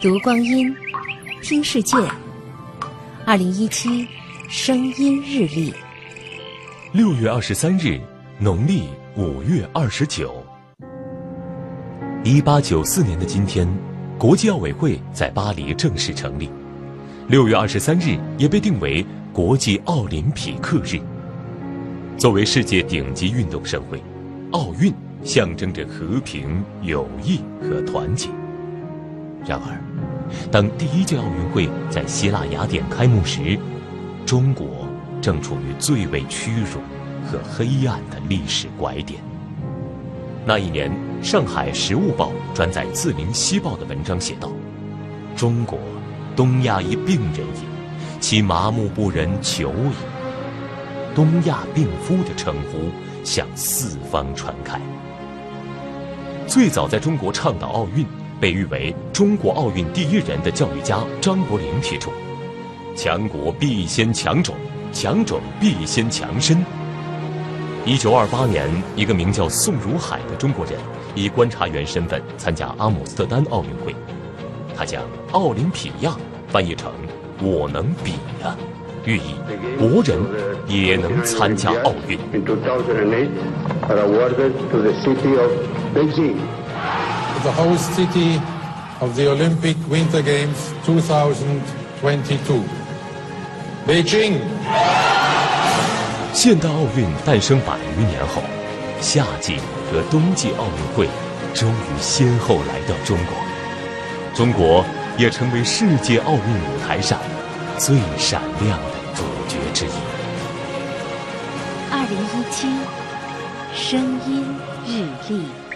读光阴，听世界。二零一七声音日历，六月二十三日，农历五月二十九。一八九四年的今天，国际奥委会在巴黎正式成立。六月二十三日也被定为国际奥林匹克日。作为世界顶级运动盛会，奥运象征着和平、友谊和团结。然而，当第一届奥运会在希腊雅典开幕时，中国正处于最为屈辱和黑暗的历史拐点。那一年，上海《时务报》转载自林西报的文章写道：“中国，东亚一病人也，其麻木不仁久矣。”东亚病夫的称呼向四方传开。最早在中国倡导奥运。被誉为中国奥运第一人的教育家张伯苓提出：“强国必先强种，强种必先强身。”一九二八年，一个名叫宋如海的中国人以观察员身份参加阿姆斯特丹奥运会，他将“奥林匹亚”翻译成“我能比呀”，寓意国人也能参加奥运。The host city of the Olympic Winter Games 2022. Beijing. 现代奥运诞生百余年后，夏季和冬季奥运会终于先后来到中国，中国也成为世界奥运舞台上最闪亮的主角之一。二零一七声音日历。